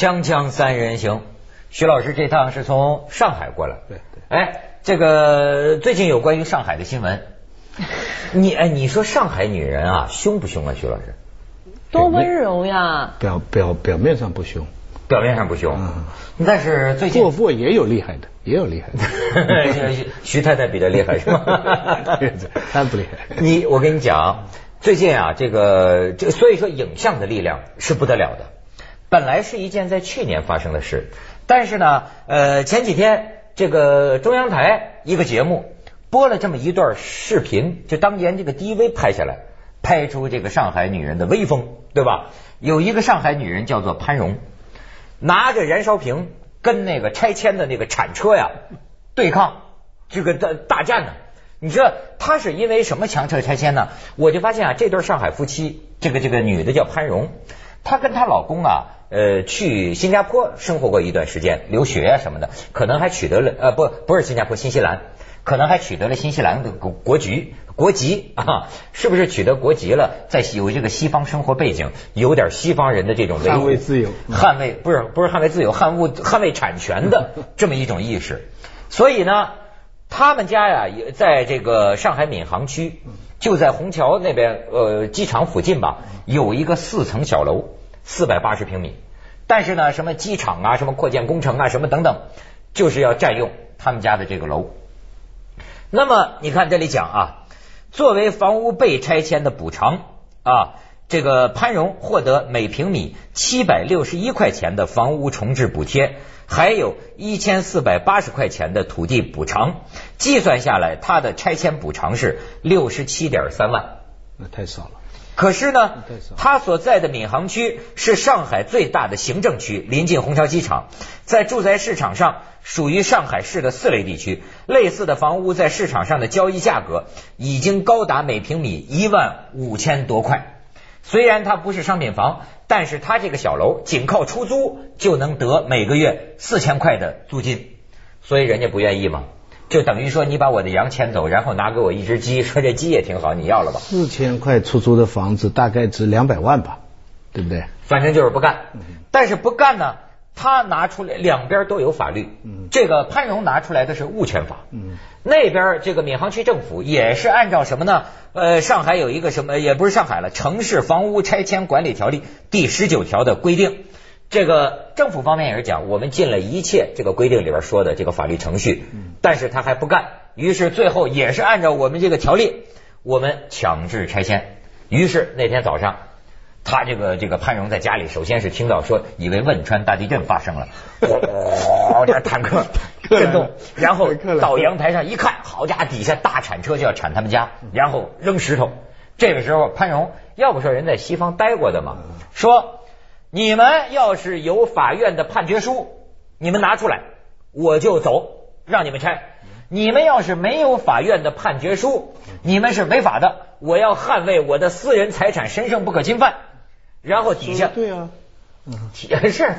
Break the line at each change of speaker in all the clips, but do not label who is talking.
锵锵三人行，徐老师这趟是从上海过来。
对对。
哎，这个最近有关于上海的新闻，你哎，你说上海女人啊，凶不凶啊，徐老师？
多温柔呀！
表表表面上不凶，
表面上不凶，但是最近
不过也有厉害的，也有厉害的。
徐太太比较厉害是吗？
他不厉害。
你我跟你讲，最近啊，这个这所以说影像的力量是不得了的。本来是一件在去年发生的事，但是呢，呃，前几天这个中央台一个节目播了这么一段视频，就当年这个 DV 拍下来。拍出这个上海女人的威风，对吧？有一个上海女人叫做潘荣，拿着燃烧瓶跟那个拆迁的那个铲车呀对抗，这个大大战呢。你知道她是因为什么强撤拆迁呢？我就发现啊，这对上海夫妻，这个这个女的叫潘荣，她跟她老公啊，呃，去新加坡生活过一段时间，留学啊什么的，可能还取得了呃，不，不是新加坡，新西兰。可能还取得了新西兰的国国籍，国籍啊，是不是取得国籍了？在有这个西方生活背景，有点西方人的这种
捍卫自由、
捍卫不是不是捍卫自由、捍卫捍卫产权的这么一种意识。所以呢，他们家呀，也在这个上海闵行区，就在虹桥那边呃机场附近吧，有一个四层小楼，四百八十平米。但是呢，什么机场啊，什么扩建工程啊，什么等等，就是要占用他们家的这个楼。那么你看这里讲啊，作为房屋被拆迁的补偿啊，这个潘荣获得每平米七百六十一块钱的房屋重置补贴，还有一千四百八十块钱的土地补偿，计算下来，他的拆迁补偿是六十七点三万，
那太少了。
可是呢，他所在的闵行区是上海最大的行政区，临近虹桥机场，在住宅市场上属于上海市的四类地区。类似的房屋在市场上的交易价格已经高达每平米一万五千多块。虽然它不是商品房，但是它这个小楼仅靠出租就能得每个月四千块的租金，所以人家不愿意嘛。就等于说，你把我的羊牵走，然后拿给我一只鸡，说这鸡也挺好，你要了吧？
四千块出租的房子大概值两百万吧，对不对？
反正就是不干。但是不干呢，他拿出来两边都有法律。这个潘荣拿出来的是物权法。那边这个闵行区政府也是按照什么呢？呃，上海有一个什么，也不是上海了，《城市房屋拆迁管理条例》第十九条的规定。这个政府方面也是讲，我们尽了一切这个规定里边说的这个法律程序，但是他还不干，于是最后也是按照我们这个条例，我们强制拆迁。于是那天早上，他这个这个潘荣在家里，首先是听到说，以为汶川大地震发生了，哦，这坦克震动，然后到阳台上一看，好家伙，底下大铲车就要铲他们家，然后扔石头。这个时候，潘荣要不说人在西方待过的嘛，说。你们要是有法院的判决书，你们拿出来，我就走，让你们拆。你们要是没有法院的判决书，你们是违法的。我要捍卫我的私人财产神圣不可侵犯。然后底下
对啊，
是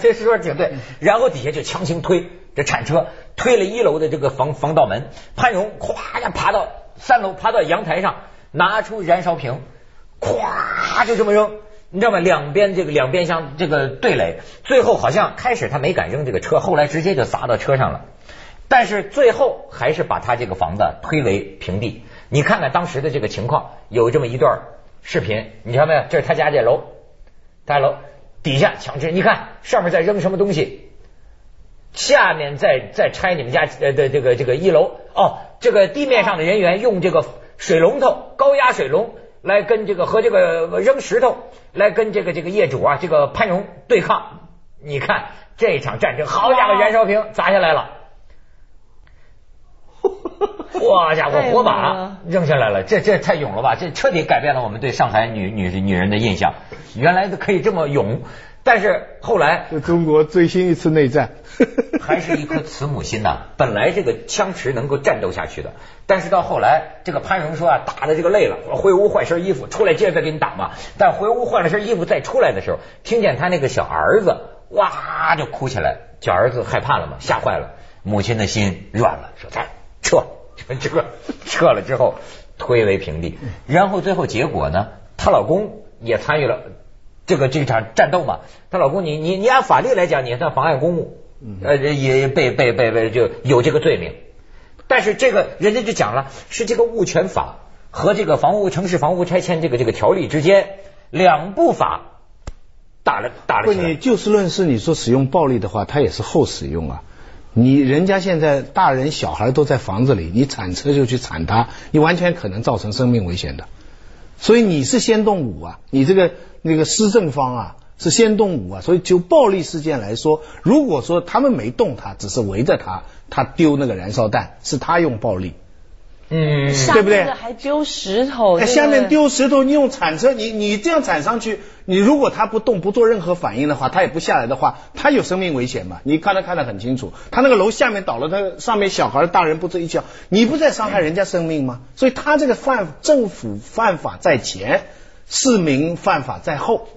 这是说挺对。然后底下就强行推这铲车，推了一楼的这个防防盗门。潘荣咵呀爬到三楼，爬到阳台上，拿出燃烧瓶，咵就这么扔。你知道吗？两边这个两边像这个对垒，最后好像开始他没敢扔这个车，后来直接就砸到车上了。但是最后还是把他这个房子推为平地。你看看当时的这个情况，有这么一段视频，你看到没有？这是他家这楼，大楼底下强制，你看上面在扔什么东西，下面在在拆你们家的这个这个一楼。哦，这个地面上的人员用这个水龙头高压水龙。来跟这个和这个扔石头来跟这个这个业主啊这个潘荣对抗，你看这场战争，好家伙，燃烧瓶砸下来了，哇家伙，火把扔下来了，这这太勇了吧，这彻底改变了我们对上海女女女人的印象，原来可以这么勇。但是后来，
中国最新一次内战，
还是一颗慈母心呐。本来这个枪池能够战斗下去的，但是到后来，这个潘荣说啊，打的这个累了，我回屋换身衣服，出来接着再给你打嘛。但回屋换了身衣服再出来的时候，听见他那个小儿子哇就哭起来，小儿子害怕了嘛，吓坏了，母亲的心软了，说再撤，撤 撤撤了之后推为平地。然后最后结果呢，她老公也参与了。这个这场战斗嘛。她老公，你你你按法律来讲，你算妨碍公务，呃，也被被被被就有这个罪名。但是这个人家就讲了，是这个物权法和这个房屋城市房屋拆迁这个这个条例之间两部法打了打了
不，
起来。
你就事论事，你说使用暴力的话，它也是后使用啊。你人家现在大人小孩都在房子里，你铲车就去铲他，你完全可能造成生命危险的。所以你是先动武啊，你这个那个施政方啊是先动武啊。所以就暴力事件来说，如果说他们没动他，只是围着他，他丢那个燃烧弹，是他用暴力。
嗯，
对不对
还丢石头，
下面丢石头，你用铲车，你你这样铲上去，你如果他不动不做任何反应的话，他也不下来的话，他有生命危险嘛？你刚才看得很清楚，他那个楼下面倒了，他上面小孩大人不这一叫，你不在伤害人家生命吗？所以他这个犯政府犯法在前，市民犯法在后，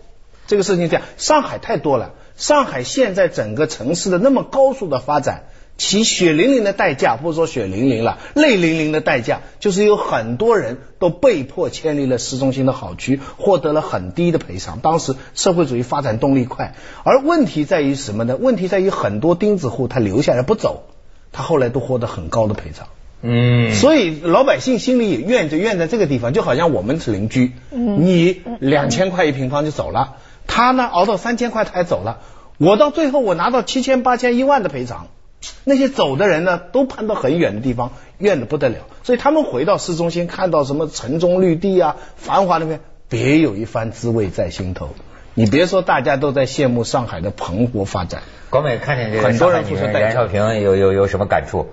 这个事情这样，上海太多了，上海现在整个城市的那么高速的发展。其血淋淋的代价，不说血淋淋了，泪淋淋的代价，就是有很多人都被迫迁离了市中心的好区，获得了很低的赔偿。当时社会主义发展动力快，而问题在于什么呢？问题在于很多钉子户他留下来不走，他后来都获得很高的赔偿。
嗯，
所以老百姓心里也怨，就怨在这个地方，就好像我们是邻居，你两千块一平方就走了，他呢熬到三千块他还走了，我到最后我拿到七千、八千、一万的赔偿。那些走的人呢，都搬到很远的地方，怨的不得了。所以他们回到市中心，看到什么城中绿地啊、繁华那边，别有一番滋味在心头。你别说，大家都在羡慕上海的蓬勃发展。
广美看见这个
很多人
上海女
付出代价
袁绍平有有有什么感触？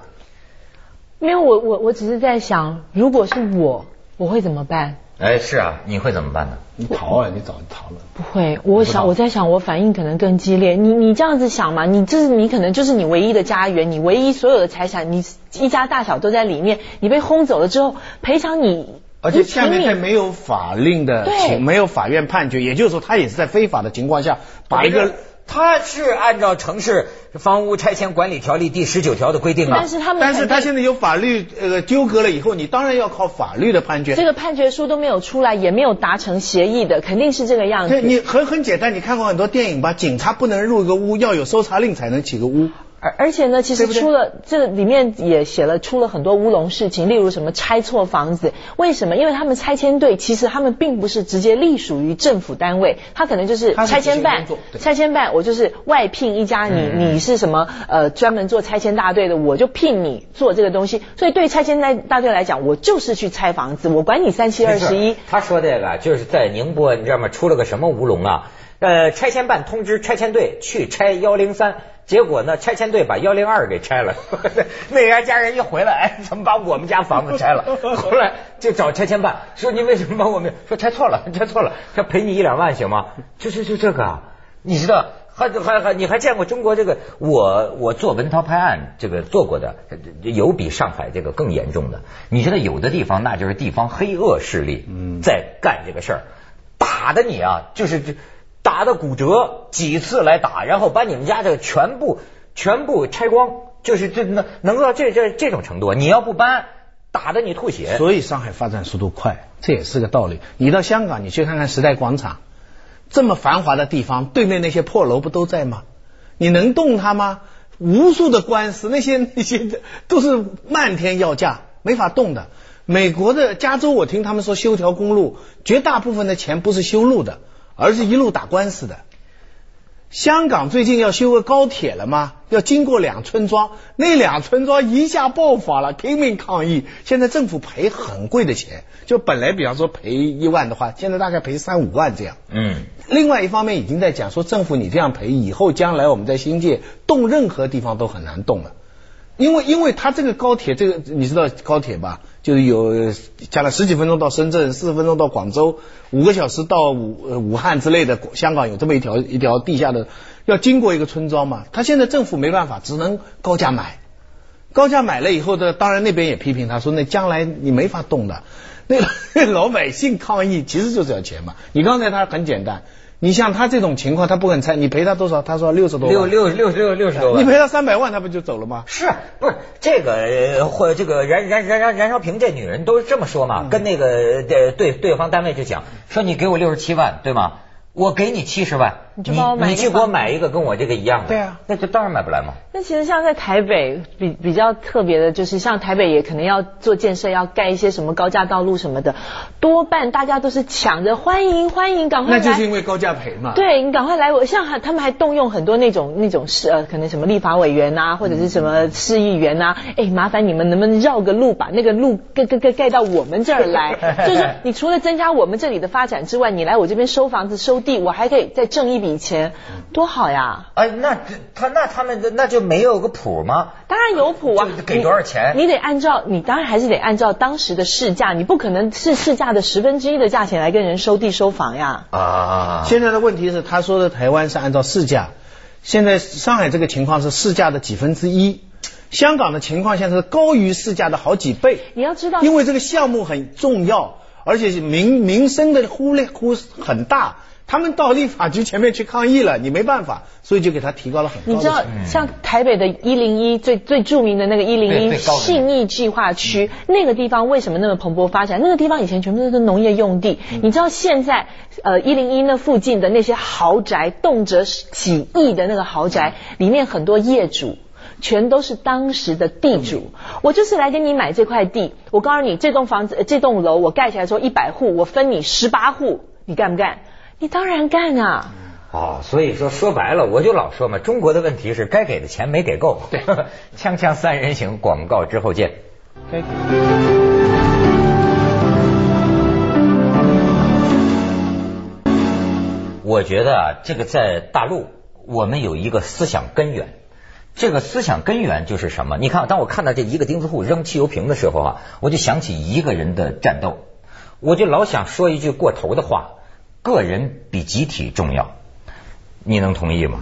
没有，我我我只是在想，如果是我，我会怎么办？
哎，是啊，你会怎么办呢？
你逃啊，你早就逃了。
不会，我想我在想，我反应可能更激烈。你你这样子想嘛？你这是你可能就是你唯一的家园，你唯一所有的财产，你一家大小都在里面，你被轰走了之后，赔偿你。
而且
你
下面在没有法令的情，没有法院判决，也就是说，他也是在非法的情况下把一个
他是按照城市房屋拆迁管理条例第十九条的规定啊
但，是他们
但是他现在有法律呃纠葛了以后，你当然要靠法律的判决。
这个判决书都没有出来，也没有达成协议的，肯定是这个样子。
对你很很简单，你看过很多电影吧？警察不能入一个屋，要有搜查令才能起个屋。
而而且呢，其实出了这里面也写了出了很多乌龙事情，例如什么拆错房子，为什么？因为他们拆迁队其实他们并不是直接隶属于政府单位，他可能就是拆迁办拆迁办我就是外聘一家，你你是什么呃专门做拆迁大队的，我就聘你做这个东西。所以对拆迁大大队来讲，我就是去拆房子，我管你三七二十一。
他说这个就是在宁波，你知道吗？出了个什么乌龙啊？呃，拆迁办通知拆迁队去拆幺零三，结果呢，拆迁队把幺零二给拆了。那家家人一回来，哎，怎么把我们家房子拆了？后来就找拆迁办说你为什么把我们说拆错了，拆错了，他赔你一两万行吗？就就就这个啊，你知道？还还还，你还见过中国这个？我我做文涛拍案这个做过的，有比上海这个更严重的。你知道有的地方那就是地方黑恶势力在干这个事儿，打的你啊，就是这打的骨折，几次来打，然后把你们家这个全部全部拆光，就是这能能到这这这种程度，你要不搬，打的你吐血。
所以上海发展速度快，这也是个道理。你到香港，你去看看时代广场，这么繁华的地方，对面那些破楼不都在吗？你能动它吗？无数的官司，那些 那些都是漫天要价，没法动的。美国的加州，我听他们说修条公路，绝大部分的钱不是修路的，而是一路打官司的。香港最近要修个高铁了吗？要经过两村庄，那两村庄一下爆发了，拼命抗议。现在政府赔很贵的钱，就本来比方说赔一万的话，现在大概赔三五万这样。
嗯，
另外一方面已经在讲说，政府你这样赔，以后将来我们在新界动任何地方都很难动了，因为因为它这个高铁，这个你知道高铁吧？就是有加了十几分钟到深圳，四十分钟到广州，五个小时到武武汉之类的。香港有这么一条一条地下的，要经过一个村庄嘛。他现在政府没办法，只能高价买。高价买了以后的，当然那边也批评他说，那将来你没法动的。那 老百姓抗议其实就是要钱嘛。你刚才他很简单，你像他这种情况，他不肯拆，你赔他多少？他说六十多万，
六六六六六十多万。
你赔他三百万，他不就走了吗？
是不是这个呃或这个燃燃燃燃燃烧瓶这女人都是这么说嘛？跟那个对对对方单位就讲说你给我六十七万对吗？我给你七十万，
你就帮我买
你去给我买一个跟我这个一样的，
对啊，
那就当然买不来嘛。
那其实像在台北比比较特别的，就是像台北也可能要做建设，要盖一些什么高架道路什么的，多半大家都是抢着欢迎欢迎，赶快来。
那就是因为高价赔嘛。
对你赶快来，我像还他们还动用很多那种那种是呃，可能什么立法委员呐、或者是什么市议员呐、哎，麻烦你们能不能绕个路，把那个路盖盖盖盖到我们这儿来？就是你除了增加我们这里的发展之外，你来我这边收房子收地，我还可以再挣一笔钱，多好呀！
哎，那他那他们那就没有个谱吗？
当然有谱啊，
给多少钱
你？你得按照，你当然还是得按照当时的市价，你不可能是市价的十分之一的价钱来跟人收地收房呀。
啊，
现在的问题是，他说的台湾是按照市价，现在上海这个情况是市价的几分之一，香港的情况现在是高于市价的好几倍。
你要知道，
因为这个项目很重要，而且民民生的忽略忽很大，他们到立法局前面去抗议了，你没办法，所以就给他提高了很高
你知道像台北的一零一最最著名的那个一零一信义计划区，那个地方为什么那么蓬勃发展？那个地方以前全部都是农业用地，你知道现在呃一零一那附近的那些豪宅，动辄几亿的那个豪宅，里面很多业主。全都是当时的地主，我就是来跟你买这块地。我告诉你，这栋房子、呃这栋楼，我盖起来说一百户，我分你十八户，你干不干？你当然干啊！
哦，所以说说白了，我就老说嘛，中国的问题是该给的钱没给够。对，锵锵三人行，广告之后见。
该给
我觉得啊，这个在大陆，我们有一个思想根源。这个思想根源就是什么？你看，当我看到这一个钉子户扔汽油瓶的时候啊，我就想起一个人的战斗，我就老想说一句过头的话：个人比集体重要。你能同意吗？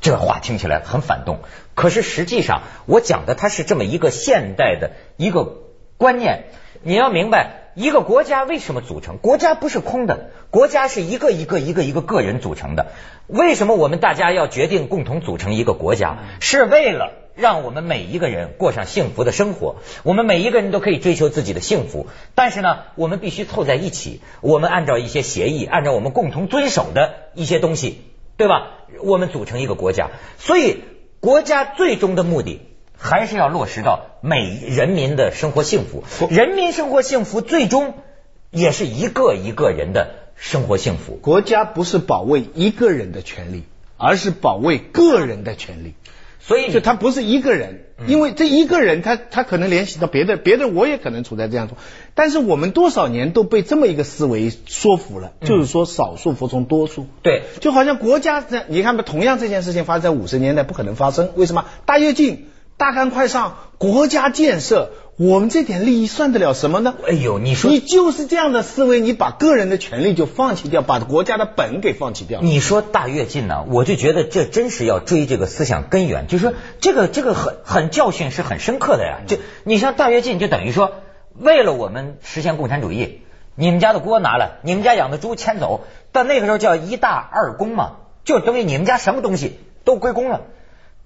这话听起来很反动，可是实际上我讲的它是这么一个现代的一个观念。你要明白，一个国家为什么组成？国家不是空的，国家是一个一个一个一个个人组成的。为什么我们大家要决定共同组成一个国家？是为了让我们每一个人过上幸福的生活。我们每一个人都可以追求自己的幸福，但是呢，我们必须凑在一起，我们按照一些协议，按照我们共同遵守的一些东西。对吧？我们组成一个国家，所以国家最终的目的还是要落实到每人民的生活幸福。人民生活幸福，最终也是一个一个人的生活幸福。
国家不是保卫一个人的权利，而是保卫个人的权利。
所以
就他不是一个人，因为这一个人他他可能联系到别的，别的我也可能处在这样做，但是我们多少年都被这么一个思维说服了，就是说少数服从多数。
对，
就好像国家你看吧，同样这件事情发生在五十年代不可能发生，为什么？大跃进、大干快上，国家建设，我们这点利益算得了什么呢？
哎呦，你说
你就是这样的思维，你把个人的权利就放弃掉，把国家的本给放弃掉。
你说大跃进呢，我就觉得这真是要追这个思想根源，就是说这个这个很很教训是很深刻的呀。就你像大跃进，就等于说为了我们实现共产主义，你们家的锅拿来，你们家养的猪牵走，但那个时候叫一大二公嘛，就等于你们家什么东西都归公了。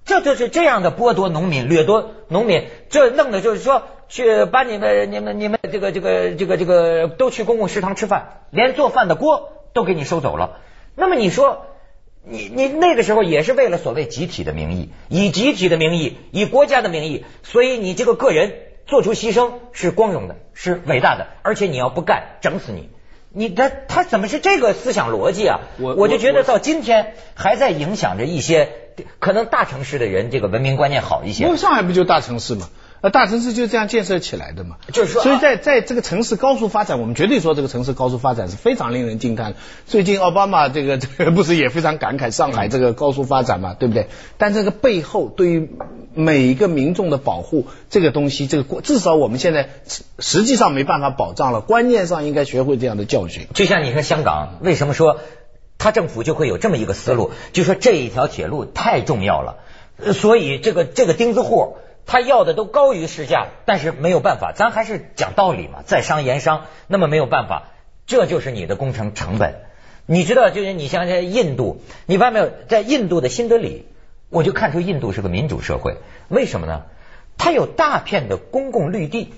这就是这样的剥夺农民、掠夺农民，这弄的就是说，去把你们、你们、你们这个、这个、这个、这个都去公共食堂吃饭，连做饭的锅都给你收走了。那么你说，你你那个时候也是为了所谓集体的名义，以集体的名义，以国家的名义，所以你这个个人做出牺牲是光荣的，是伟大的，而且你要不干，整死你。你他他怎么是这个思想逻辑啊？
我
我就觉得到今天还在影响着一些可能大城市的人这个文明观念好一些
因为。上海不就大城市嘛？呃，大城市就这样建设起来的嘛。
就是说
所以在在这个城市高速发展，我们绝对说这个城市高速发展是非常令人惊叹。最近奥巴马这个这个 不是也非常感慨上海这个高速发展嘛，对不对？但这个背后对于每一个民众的保护，这个东西，这个至少我们现在实实际上没办法保障了，观念上应该学会这样的教训。
就像你看香港，为什么说他政府就会有这么一个思路，就说这一条铁路太重要了，呃所以这个这个钉子户他要的都高于市价，但是没有办法，咱还是讲道理嘛，在商言商，那么没有办法，这就是你的工程成本。你知道，就是你像在印度，你发现没有，在印度的新德里，我就看出印度是个民主社会，为什么呢？它有大片的公共绿地。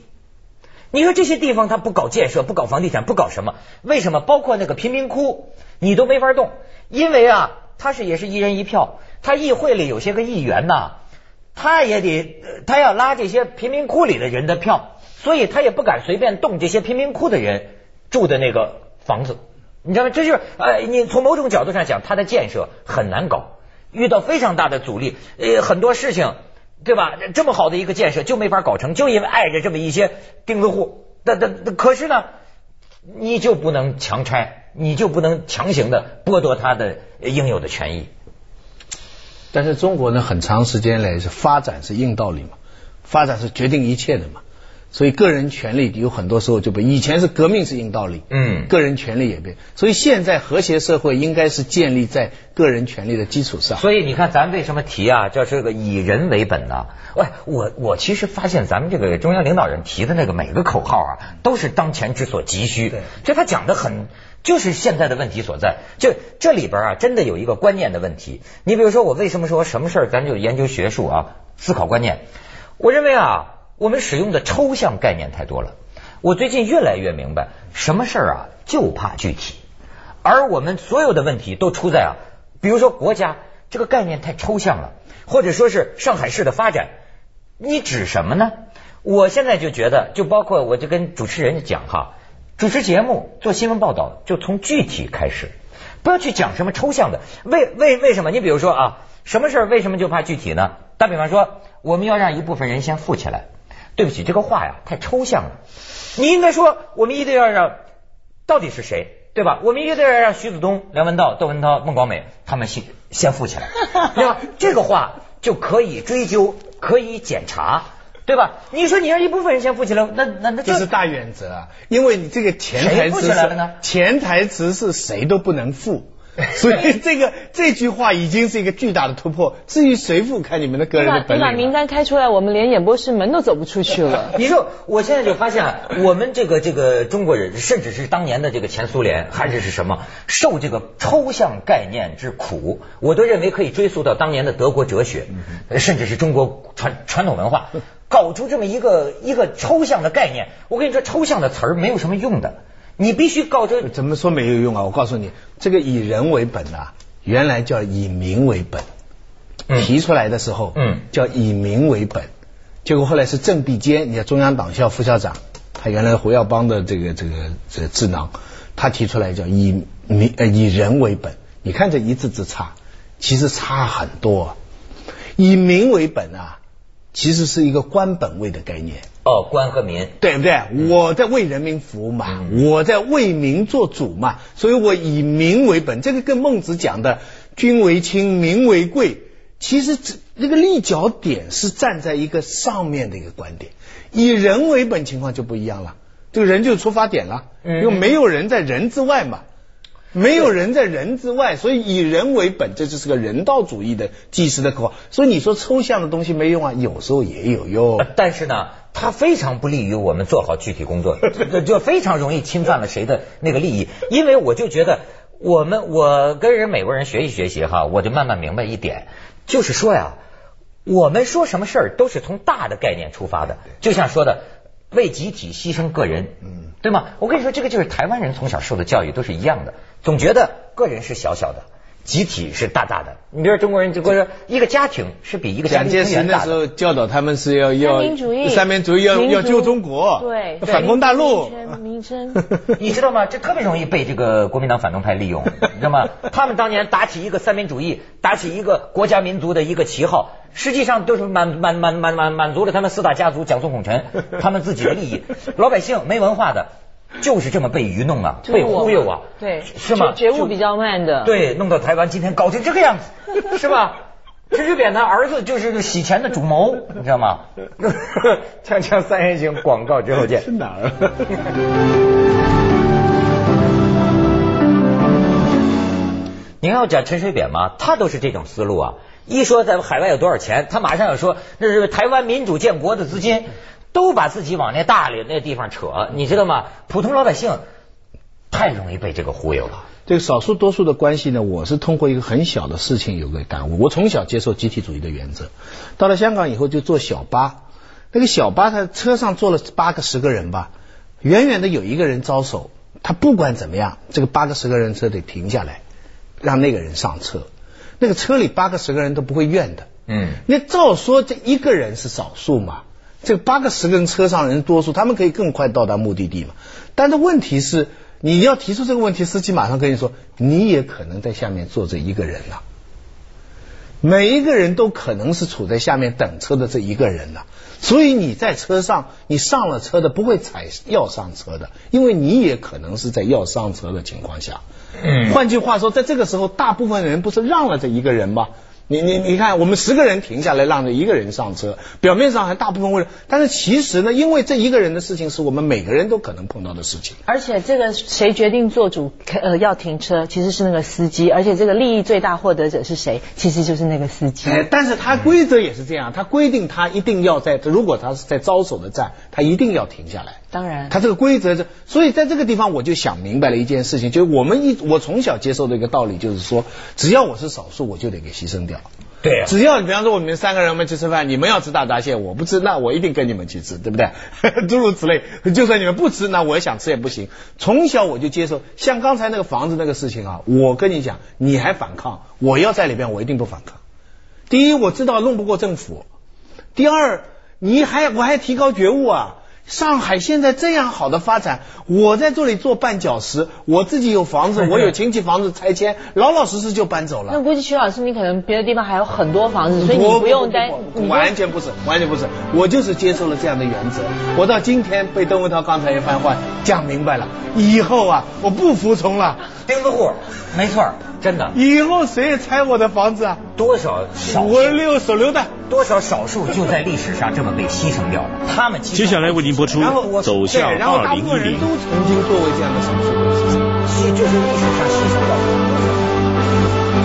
你说这些地方他不搞建设，不搞房地产，不搞什么？为什么？包括那个贫民窟，你都没法动，因为啊，他是也是一人一票，他议会里有些个议员呐，他也得他要拉这些贫民窟里的人的票，所以他也不敢随便动这些贫民窟的人住的那个房子，你知道吗？这就是呃，你从某种角度上讲，他的建设很难搞，遇到非常大的阻力，呃，很多事情。对吧？这么好的一个建设就没法搞成，就因为碍着这么一些钉子户。那那可是呢，你就不能强拆，你就不能强行的剥夺他的应有的权益。
但是中国呢，很长时间来是发展是硬道理嘛，发展是决定一切的嘛。所以个人权利有很多时候就被以前是革命是硬道理，嗯，个人权利也被，所以现在和谐社会应该是建立在个人权利的基础上。
所以你看，咱为什么提啊，叫这个以人为本呢？喂，我我其实发现咱们这个中央领导人提的那个每个口号啊，都是当前之所急需。
对，
就他讲的很，就是现在的问题所在。就这里边啊，真的有一个观念的问题。你比如说，我为什么说什么事儿咱就研究学术啊，思考观念？我认为啊。我们使用的抽象概念太多了，我最近越来越明白，什么事儿啊就怕具体，而我们所有的问题都出在啊，比如说国家这个概念太抽象了，或者说是上海市的发展，你指什么呢？我现在就觉得，就包括我就跟主持人讲哈，主持节目做新闻报道就从具体开始，不要去讲什么抽象的。为为为什么？你比如说啊，什么事儿为什么就怕具体呢？打比方说，我们要让一部分人先富起来。对不起，这个话呀太抽象了。你应该说，我们一定要让到底是谁，对吧？我们一定要让徐子东、梁文道、窦文涛、孟广美他们先先富起来，对吧？这个话就可以追究，可以检查，对吧？你说你让一部分人先富起来，那那那
这是大原则啊，因为你这个潜台词是潜台词是谁都不能富。所以这个这句话已经是一个巨大的突破。至于谁付，看你们的个人的本领。
你把名单开出来，我们连演播室门都走不出去了。
你说，我现在就发现，我们这个这个中国人，甚至是当年的这个前苏联，还是是什么，受这个抽象概念之苦，我都认为可以追溯到当年的德国哲学，甚至是中国传传统文化，搞出这么一个一个抽象的概念。我跟你说，抽象的词儿没有什么用的。你必须告这
怎么说没有用啊？我告诉你，这个以人为本啊，原来叫以民为本，提出来的时候，嗯，叫以民为本，结果后来是郑必坚，你看中央党校副校长，他原来胡耀邦的这个这个这智囊，他提出来叫以民呃以人为本，你看这一字之差，其实差很多，以民为本啊，其实是一个官本位的概念。
哦，官和民，
对不对？我在为人民服务嘛，我在为民做主嘛，所以我以民为本。这个跟孟子讲的“君为轻，民为贵”，其实这那个立脚点是站在一个上面的一个观点。以人为本情况就不一样了，这个人就是出发点了，因为没有人在人之外嘛。没有人在人之外，所以以人为本，这就是个人道主义的祭祀的口号。所以你说抽象的东西没用啊，有时候也有用。
但是呢，它非常不利于我们做好具体工作，就非常容易侵犯了谁的那个利益。因为我就觉得，我们我跟人美国人学习学习哈，我就慢慢明白一点，就是说呀，我们说什么事儿都是从大的概念出发的，就像说的。为集体牺牲个人，嗯，对吗？我跟你说，这个就是台湾人从小受的教育都是一样的，总觉得个人是小小的。集体是大大的，你比如中国人就说一个家庭是比一个家庭更远
大的。时候教导他们是要要
三民主义，
三民主义要要救中国，
对，
反攻大陆。
你知道吗？这特别容易被这个国民党反动派利用，你知道吗？他们当年打起一个三民主义，打起一个国家民族的一个旗号，实际上都是满满满满满满足了他们四大家族蒋宋孔陈 他们自己的利益，老百姓没文化的。就是这么被愚弄啊，被忽悠啊，
对，
是吗？
觉悟比较慢的，
对，弄到台湾今天搞成这个样子，是吧？陈水扁的儿子就是洗钱的主谋，你知道吗？锵锵三人行广告之后见。
是哪儿？
您要讲陈水扁吗？他都是这种思路啊！一说在海外有多少钱，他马上要说那是台湾民主建国的资金。都把自己往那大里那地方扯，你知道吗？普通老百姓太容易被这个忽悠了。
这个少数多数的关系呢，我是通过一个很小的事情有个感悟。我从小接受集体主义的原则，到了香港以后就坐小巴，那个小巴它车上坐了八个十个人吧，远远的有一个人招手，他不管怎么样，这个八个十个人车得停下来，让那个人上车。那个车里八个十个人都不会怨的。嗯，那照说这一个人是少数嘛，这八个十个人车上人多数，他们可以更快到达目的地嘛。但是问题是，你要提出这个问题，司机马上跟你说，你也可能在下面坐着一个人呐。每一个人都可能是处在下面等车的这一个人呐。所以你在车上，你上了车的不会踩要上车的，因为你也可能是在要上车的情况下。嗯，换句话说，在这个时候，大部分人不是让了这一个人吗？你你你看，我们十个人停下来让着一个人上车，表面上还大部分为了，但是其实呢，因为这一个人的事情是我们每个人都可能碰到的事情。
而且这个谁决定做主呃要停车，其实是那个司机，而且这个利益最大获得者是谁，其实就是那个司机。
哎，但是他规则也是这样，他规定他一定要在，如果他是在招手的站，他一定要停下来。
当然，
他这个规则，所以在这个地方我就想明白了一件事情，就是我们一我从小接受的一个道理，就是说，只要我是少数，我就得给牺牲掉。
对，
只要你比方说我们三个人我们去吃饭，你们要吃大闸蟹，我不吃，那我一定跟你们去吃，对不对？诸如此类，就算你们不吃，那我也想吃也不行。从小我就接受，像刚才那个房子那个事情啊，我跟你讲，你还反抗，我要在里边，我一定不反抗。第一，我知道弄不过政府；第二，你还我还提高觉悟啊。上海现在这样好的发展，我在这里做绊脚石，我自己有房子，我有亲戚房子拆迁，老老实实就搬走了。
那估计徐老师，你可能别的地方还有很多房子，所以你不用担。
完全不是，完全不是，我就是接受了这样的原则。我到今天被邓文涛刚才一番话讲明白了，以后啊，我不服从了。
钉子户，没错，真的。
以后谁也拆我的房子啊？
多少少
五六手榴弹，
多少少数就在历史上这么被牺牲掉了。他们
接下来为您播出《走向二零一零》。
都曾经作为这样的少数，
牺就是历史上牺牲掉的。